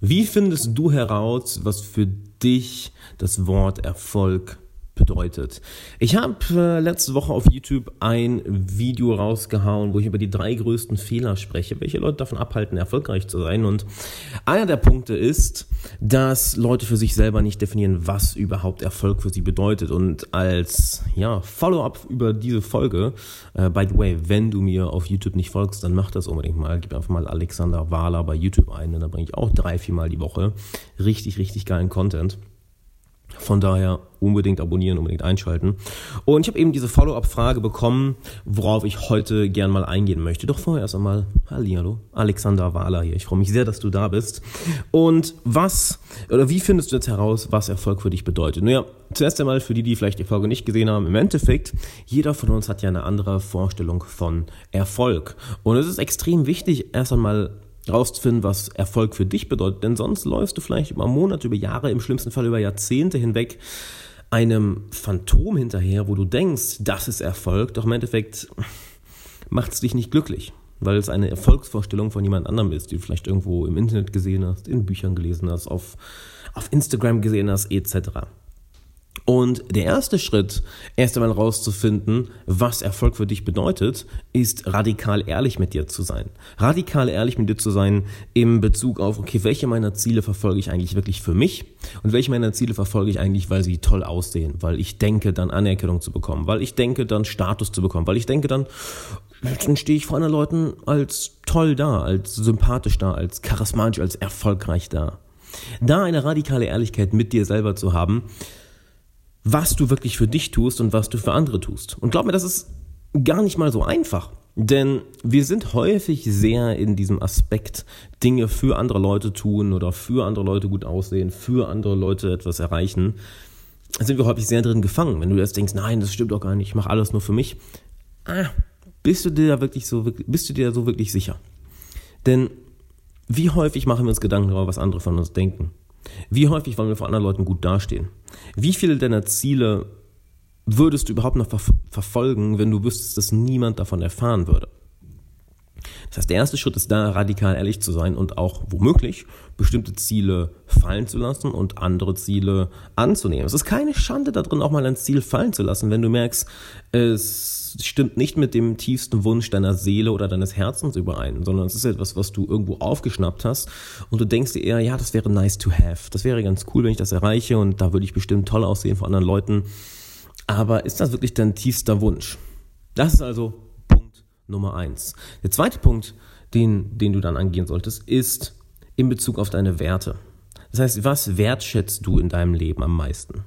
Wie findest du heraus, was für dich das Wort Erfolg bedeutet. Ich habe äh, letzte Woche auf YouTube ein Video rausgehauen, wo ich über die drei größten Fehler spreche, welche Leute davon abhalten, erfolgreich zu sein. Und einer der Punkte ist, dass Leute für sich selber nicht definieren, was überhaupt Erfolg für sie bedeutet. Und als ja, Follow-up über diese Folge, äh, by the way, wenn du mir auf YouTube nicht folgst, dann mach das unbedingt mal. Gib einfach mal Alexander Wahler bei YouTube ein, denn da bringe ich auch drei, vier Mal die Woche richtig, richtig geilen Content. Von daher unbedingt abonnieren, unbedingt einschalten. Und ich habe eben diese Follow-up-Frage bekommen, worauf ich heute gern mal eingehen möchte. Doch vorher erst einmal, hallo, Alexander Wahler hier. Ich freue mich sehr, dass du da bist. Und was, oder wie findest du jetzt heraus, was Erfolg für dich bedeutet? Naja, zuerst einmal für die, die vielleicht die Folge nicht gesehen haben, im Endeffekt, jeder von uns hat ja eine andere Vorstellung von Erfolg. Und es ist extrem wichtig, erst einmal rauszufinden, was Erfolg für dich bedeutet. Denn sonst läufst du vielleicht über Monate, über Jahre, im schlimmsten Fall über Jahrzehnte hinweg einem Phantom hinterher, wo du denkst, das ist Erfolg, doch im Endeffekt macht es dich nicht glücklich, weil es eine Erfolgsvorstellung von jemand anderem ist, die du vielleicht irgendwo im Internet gesehen hast, in Büchern gelesen hast, auf, auf Instagram gesehen hast, etc. Und der erste Schritt, erst einmal rauszufinden, was Erfolg für dich bedeutet, ist radikal ehrlich mit dir zu sein. Radikal ehrlich mit dir zu sein im Bezug auf, okay, welche meiner Ziele verfolge ich eigentlich wirklich für mich und welche meiner Ziele verfolge ich eigentlich, weil sie toll aussehen, weil ich denke, dann Anerkennung zu bekommen, weil ich denke, dann Status zu bekommen, weil ich denke, dann, dann stehe ich vor anderen Leuten als toll da, als sympathisch da, als charismatisch, als erfolgreich da. Da eine radikale Ehrlichkeit mit dir selber zu haben, was du wirklich für dich tust und was du für andere tust. Und glaub mir, das ist gar nicht mal so einfach. Denn wir sind häufig sehr in diesem Aspekt, Dinge für andere Leute tun oder für andere Leute gut aussehen, für andere Leute etwas erreichen. Da sind wir häufig sehr drin gefangen. Wenn du jetzt denkst, nein, das stimmt doch gar nicht, ich mache alles nur für mich. Ah, bist du dir da wirklich so, bist du dir so wirklich sicher? Denn wie häufig machen wir uns Gedanken darüber, was andere von uns denken? Wie häufig wollen wir vor anderen Leuten gut dastehen? Wie viele deiner Ziele würdest du überhaupt noch ver verfolgen, wenn du wüsstest, dass niemand davon erfahren würde? Das heißt, der erste Schritt ist da, radikal ehrlich zu sein und auch womöglich bestimmte Ziele fallen zu lassen und andere Ziele anzunehmen. Es ist keine Schande da drin, auch mal ein Ziel fallen zu lassen, wenn du merkst, es stimmt nicht mit dem tiefsten Wunsch deiner Seele oder deines Herzens überein, sondern es ist etwas, was du irgendwo aufgeschnappt hast und du denkst dir eher, ja, das wäre nice to have. Das wäre ganz cool, wenn ich das erreiche und da würde ich bestimmt toll aussehen vor anderen Leuten. Aber ist das wirklich dein tiefster Wunsch? Das ist also Nummer eins. Der zweite Punkt, den, den du dann angehen solltest, ist in Bezug auf deine Werte. Das heißt, was wertschätzt du in deinem Leben am meisten?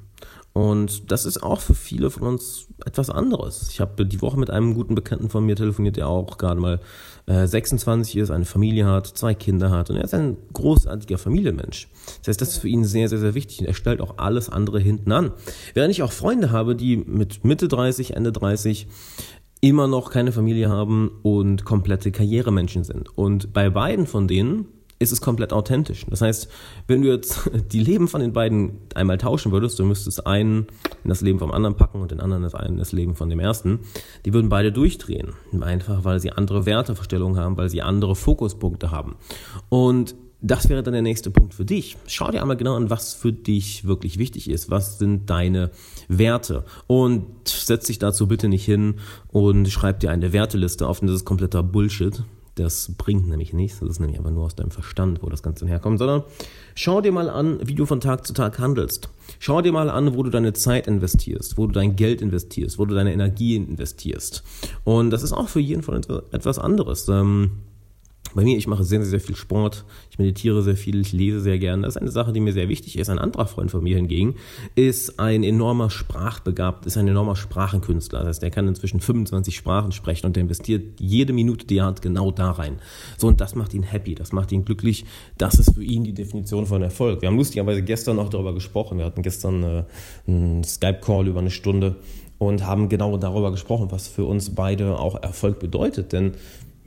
Und das ist auch für viele von uns etwas anderes. Ich habe die Woche mit einem guten Bekannten von mir telefoniert, der auch gerade mal äh, 26 ist, eine Familie hat, zwei Kinder hat und er ist ein großartiger Familienmensch. Das heißt, das ist für ihn sehr, sehr, sehr wichtig und er stellt auch alles andere hinten an. Während ich auch Freunde habe, die mit Mitte 30, Ende 30 immer noch keine Familie haben und komplette Karrieremenschen sind. Und bei beiden von denen ist es komplett authentisch. Das heißt, wenn du jetzt die Leben von den beiden einmal tauschen würdest, du müsstest einen in das Leben vom anderen packen und den anderen in das Leben von dem ersten, die würden beide durchdrehen. Einfach weil sie andere Wertevorstellungen haben, weil sie andere Fokuspunkte haben. Und das wäre dann der nächste Punkt für dich. Schau dir einmal genau an, was für dich wirklich wichtig ist. Was sind deine Werte? Und setz dich dazu bitte nicht hin und schreib dir eine Werteliste auf, das ist kompletter Bullshit. Das bringt nämlich nichts. Das ist nämlich einfach nur aus deinem Verstand, wo das Ganze herkommt, sondern schau dir mal an, wie du von Tag zu Tag handelst. Schau dir mal an, wo du deine Zeit investierst, wo du dein Geld investierst, wo du deine Energie investierst. Und das ist auch für jeden von etwas anderes. Ähm, bei mir, ich mache sehr, sehr viel Sport, ich meditiere sehr viel, ich lese sehr gerne. Das ist eine Sache, die mir sehr wichtig ist. Ein anderer Freund von mir hingegen ist ein enormer Sprachbegabt, ist ein enormer Sprachenkünstler. Das heißt, der kann inzwischen 25 Sprachen sprechen und der investiert jede Minute, die er hat, genau da rein. So, und das macht ihn happy, das macht ihn glücklich. Das ist für ihn die Definition von Erfolg. Wir haben lustigerweise gestern noch darüber gesprochen. Wir hatten gestern äh, einen Skype-Call über eine Stunde und haben genau darüber gesprochen, was für uns beide auch Erfolg bedeutet. Denn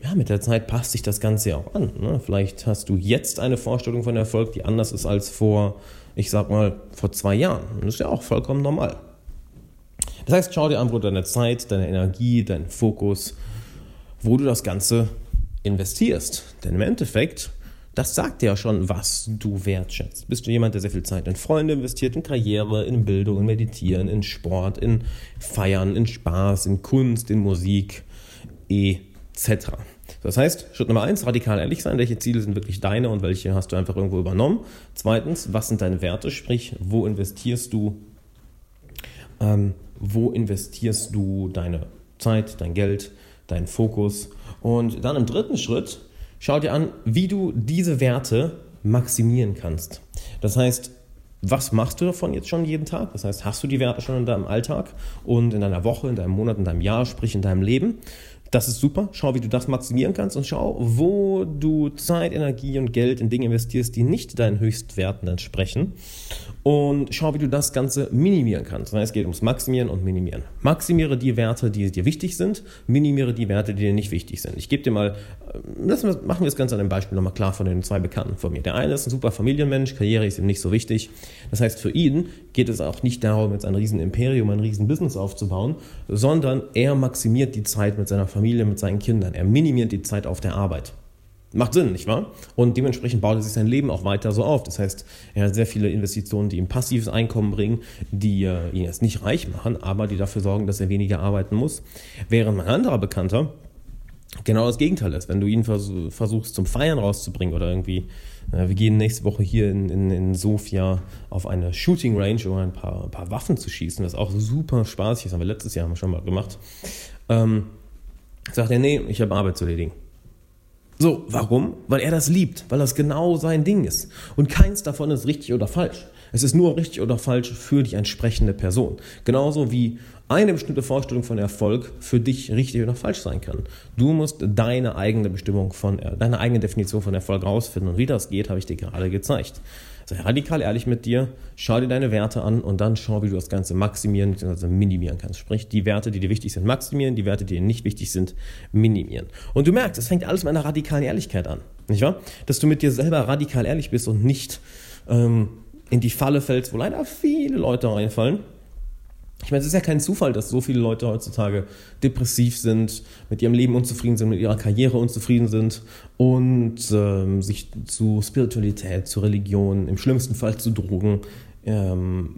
ja, mit der Zeit passt sich das Ganze ja auch an. Ne? Vielleicht hast du jetzt eine Vorstellung von Erfolg, die anders ist als vor, ich sag mal, vor zwei Jahren. Das ist ja auch vollkommen normal. Das heißt, schau dir an, wo deine Zeit, deine Energie, dein Fokus, wo du das Ganze investierst. Denn im Endeffekt Das sagt ja schon, was du wertschätzt. Bist du jemand, der sehr viel Zeit in Freunde investiert, in Karriere, in Bildung, in Meditieren, in Sport, in Feiern, in Spaß, in Kunst, in Musik, etc. Das heißt, Schritt Nummer eins, radikal ehrlich sein. Welche Ziele sind wirklich deine und welche hast du einfach irgendwo übernommen? Zweitens, was sind deine Werte? Sprich, wo investierst du, ähm, wo investierst du deine Zeit, dein Geld, deinen Fokus? Und dann im dritten Schritt, schau dir an, wie du diese Werte maximieren kannst. Das heißt, was machst du davon jetzt schon jeden Tag? Das heißt, hast du die Werte schon in deinem Alltag und in deiner Woche, in deinem Monat, in deinem Jahr, sprich in deinem Leben? Das ist super. Schau, wie du das maximieren kannst und schau, wo du Zeit, Energie und Geld in Dinge investierst, die nicht deinen Höchstwerten entsprechen. Und schau, wie du das Ganze minimieren kannst. Es geht ums Maximieren und Minimieren. Maximiere die Werte, die dir wichtig sind, minimiere die Werte, die dir nicht wichtig sind. Ich gebe dir mal, äh, lassen wir, machen wir das Ganze an einem Beispiel nochmal klar von den zwei Bekannten von mir. Der eine ist ein super Familienmensch, Karriere ist ihm nicht so wichtig. Das heißt, für ihn geht es auch nicht darum, jetzt ein riesen Imperium, ein riesen Business aufzubauen, sondern er maximiert die Zeit mit seiner Familie Familie, mit seinen Kindern. Er minimiert die Zeit auf der Arbeit. Macht Sinn, nicht wahr? Und dementsprechend baut er sich sein Leben auch weiter so auf. Das heißt, er hat sehr viele Investitionen, die ihm passives Einkommen bringen, die äh, ihn jetzt nicht reich machen, aber die dafür sorgen, dass er weniger arbeiten muss. Während mein anderer Bekannter genau das Gegenteil ist. Wenn du ihn vers versuchst zum Feiern rauszubringen oder irgendwie, äh, wir gehen nächste Woche hier in, in, in Sofia auf eine Shooting Range, um ein paar, ein paar Waffen zu schießen. Das ist auch super spaßig. Das haben wir letztes Jahr schon mal gemacht. Ähm, sagt er, nee, ich habe Arbeit zu erledigen. So, warum? Weil er das liebt, weil das genau sein Ding ist. Und keins davon ist richtig oder falsch. Es ist nur richtig oder falsch für die entsprechende Person. Genauso wie eine bestimmte Vorstellung von Erfolg für dich richtig oder falsch sein kann. Du musst deine eigene Bestimmung von, deine eigene Definition von Erfolg rausfinden. Und wie das geht, habe ich dir gerade gezeigt. Sei radikal ehrlich mit dir, schau dir deine Werte an und dann schau, wie du das Ganze maximieren bzw. minimieren kannst. Sprich, die Werte, die dir wichtig sind, maximieren, die Werte, die dir nicht wichtig sind, minimieren. Und du merkst, es fängt alles mit einer radikalen Ehrlichkeit an. Nicht wahr? Dass du mit dir selber radikal ehrlich bist und nicht ähm, in die Falle fällst, wo leider viele Leute reinfallen ich meine, es ist ja kein Zufall, dass so viele Leute heutzutage depressiv sind, mit ihrem Leben unzufrieden sind, mit ihrer Karriere unzufrieden sind und ähm, sich zu Spiritualität, zu Religion, im schlimmsten Fall zu Drogen ähm,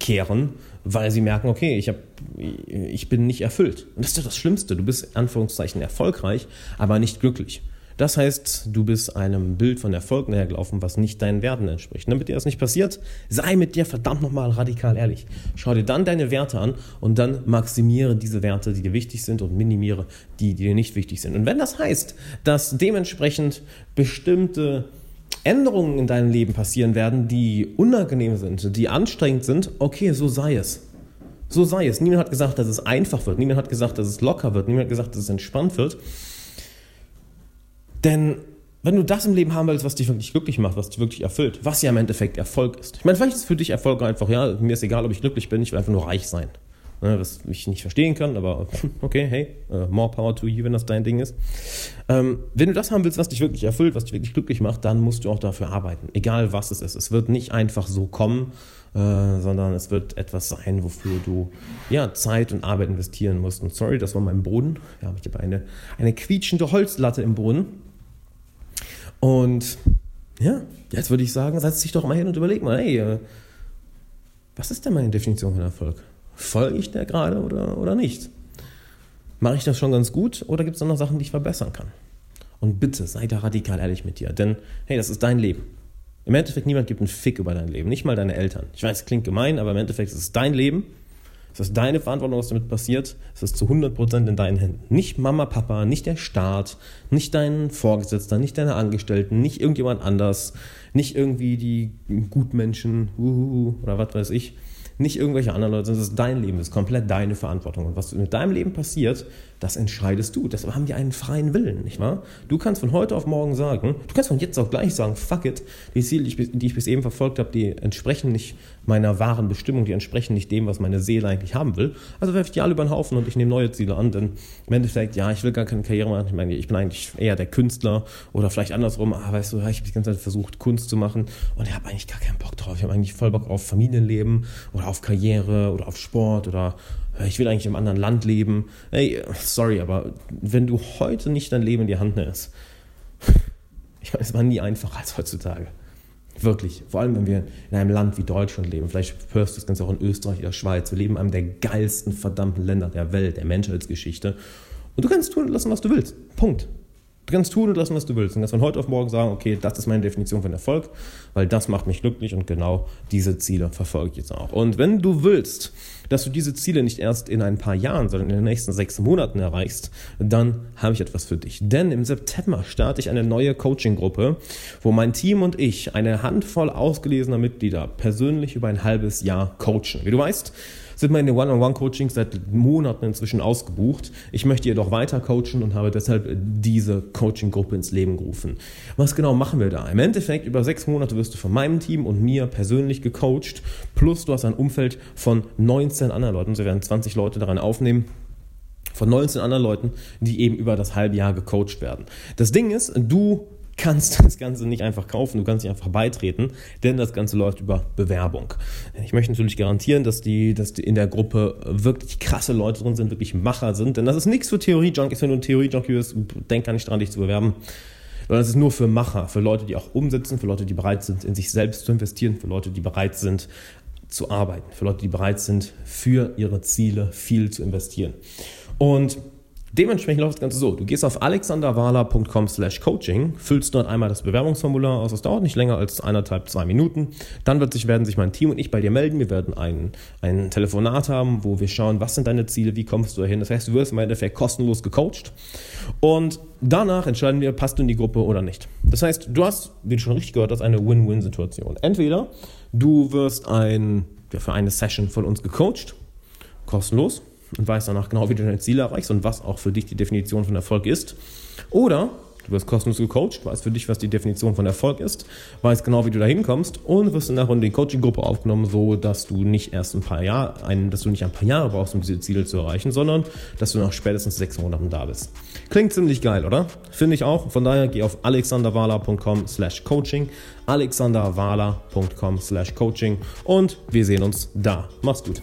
kehren, weil sie merken, okay, ich, hab, ich bin nicht erfüllt. Und das ist doch das Schlimmste. Du bist Anführungszeichen erfolgreich, aber nicht glücklich. Das heißt, du bist einem Bild von Erfolg nähergelaufen, was nicht deinen Werten entspricht. Damit dir das nicht passiert, sei mit dir verdammt nochmal radikal ehrlich. Schau dir dann deine Werte an und dann maximiere diese Werte, die dir wichtig sind und minimiere die, die dir nicht wichtig sind. Und wenn das heißt, dass dementsprechend bestimmte Änderungen in deinem Leben passieren werden, die unangenehm sind, die anstrengend sind, okay, so sei es. So sei es. Niemand hat gesagt, dass es einfach wird. Niemand hat gesagt, dass es locker wird. Niemand hat gesagt, dass es entspannt wird. Denn wenn du das im Leben haben willst, was dich wirklich glücklich macht, was dich wirklich erfüllt, was ja im Endeffekt Erfolg ist. Ich meine, vielleicht ist für dich Erfolg einfach, ja, mir ist egal, ob ich glücklich bin, ich will einfach nur reich sein. Ne, was ich nicht verstehen kann, aber okay, hey, uh, more power to you, wenn das dein Ding ist. Ähm, wenn du das haben willst, was dich wirklich erfüllt, was dich wirklich glücklich macht, dann musst du auch dafür arbeiten. Egal was es ist. Es wird nicht einfach so kommen, äh, sondern es wird etwas sein, wofür du ja, Zeit und Arbeit investieren musst. Und sorry, das war mein Boden. Ja, ich habe eine, eine quietschende Holzlatte im Boden. Und ja, jetzt würde ich sagen, setz dich doch mal hin und überleg mal, hey, äh, was ist denn meine Definition von Erfolg? Folge ich der gerade oder, oder nicht? Mache ich das schon ganz gut oder gibt es noch Sachen, die ich verbessern kann? Und bitte, sei da radikal ehrlich mit dir, denn hey, das ist dein Leben. Im Endeffekt, niemand gibt einen Fick über dein Leben, nicht mal deine Eltern. Ich weiß, es klingt gemein, aber im Endeffekt ist es dein Leben es ist deine Verantwortung, was damit passiert. Es ist zu 100% in deinen Händen. Nicht Mama, Papa, nicht der Staat, nicht dein Vorgesetzter, nicht deine Angestellten, nicht irgendjemand anders, nicht irgendwie die Gutmenschen uhuhu, oder was weiß ich. Nicht irgendwelche anderen Leute, sondern es ist dein Leben, es ist komplett deine Verantwortung. Und was mit deinem Leben passiert, das entscheidest du. Deshalb haben wir einen freien Willen, nicht wahr? Du kannst von heute auf morgen sagen, du kannst von jetzt auch gleich sagen, fuck it, die Ziele, die ich, die ich bis eben verfolgt habe, die entsprechen nicht meiner wahren Bestimmung, die entsprechen nicht dem, was meine Seele eigentlich haben will. Also werfe ich die alle über den Haufen und ich nehme neue Ziele an, denn im Endeffekt, ja, ich will gar keine Karriere machen. Ich meine, ich bin eigentlich eher der Künstler oder vielleicht andersrum, ah, weißt du, ich habe die ganze Zeit versucht, Kunst zu machen und ich habe eigentlich gar keinen Bock drauf. Ich habe eigentlich voll Bock auf Familienleben oder auf Karriere oder auf Sport oder äh, ich will eigentlich im anderen Land leben. Hey, sorry, aber wenn du heute nicht dein Leben in die Hand nimmst, Ich meine, es war nie einfacher als heutzutage. Wirklich. Vor allem, wenn wir in einem Land wie Deutschland leben. Vielleicht hörst du das Ganze auch in Österreich oder Schweiz. Wir leben in einem der geilsten verdammten Länder der Welt, der Menschheitsgeschichte. Und du kannst tun und lassen, was du willst. Punkt. Du kannst tun und lassen, was du willst. Und kannst von heute auf morgen sagen, okay, das ist meine Definition von Erfolg, weil das macht mich glücklich und genau diese Ziele verfolge ich jetzt auch. Und wenn du willst, dass du diese Ziele nicht erst in ein paar Jahren, sondern in den nächsten sechs Monaten erreichst, dann habe ich etwas für dich. Denn im September starte ich eine neue Coaching-Gruppe, wo mein Team und ich eine Handvoll ausgelesener Mitglieder persönlich über ein halbes Jahr coachen. Wie du weißt, sind meine One-on-One-Coachings seit Monaten inzwischen ausgebucht. Ich möchte jedoch weiter coachen und habe deshalb diese Coaching-Gruppe ins Leben gerufen. Was genau machen wir da? Im Endeffekt, über sechs Monate wirst du von meinem Team und mir persönlich gecoacht, plus du hast ein Umfeld von 19 anderen Leuten. Sie werden 20 Leute daran aufnehmen von 19 anderen Leuten, die eben über das halbe Jahr gecoacht werden. Das Ding ist, du kannst das Ganze nicht einfach kaufen, du kannst nicht einfach beitreten, denn das Ganze läuft über Bewerbung. Ich möchte natürlich garantieren, dass die, dass die in der Gruppe wirklich krasse Leute drin sind, wirklich Macher sind, denn das ist nichts für Theorie-Junkies. Wenn du ein Theorie-Junkie bist, denk gar nicht dran, dich zu bewerben. Sondern es ist nur für Macher, für Leute, die auch umsetzen, für Leute, die bereit sind, in sich selbst zu investieren, für Leute, die bereit sind, zu arbeiten, für Leute, die bereit sind, für ihre Ziele viel zu investieren. Und Dementsprechend läuft das Ganze so. Du gehst auf alexanderwala.com slash coaching, füllst dort einmal das Bewerbungsformular aus. Das dauert nicht länger als eineinhalb, zwei Minuten. Dann wird sich, werden sich mein Team und ich bei dir melden. Wir werden ein, ein Telefonat haben, wo wir schauen, was sind deine Ziele, wie kommst du dahin. Das heißt, du wirst im Endeffekt kostenlos gecoacht. Und danach entscheiden wir, passt du in die Gruppe oder nicht. Das heißt, du hast, wie du schon richtig gehört hast, eine Win-Win-Situation. Entweder du wirst ein, für eine Session von uns gecoacht, kostenlos und weißt danach genau, wie du deine Ziele erreichst und was auch für dich die Definition von Erfolg ist. Oder du wirst kostenlos gecoacht, weißt für dich, was die Definition von Erfolg ist, weißt genau, wie du da hinkommst und wirst danach in die Coaching-Gruppe aufgenommen, so dass du nicht erst ein paar Jahre, ein, dass du nicht ein paar Jahre brauchst, um diese Ziele zu erreichen, sondern dass du nach spätestens sechs Monaten da bist. Klingt ziemlich geil, oder? Finde ich auch. Von daher geh auf alexanderwala.com slash coaching, alexanderwala.com slash coaching und wir sehen uns da. Mach's gut.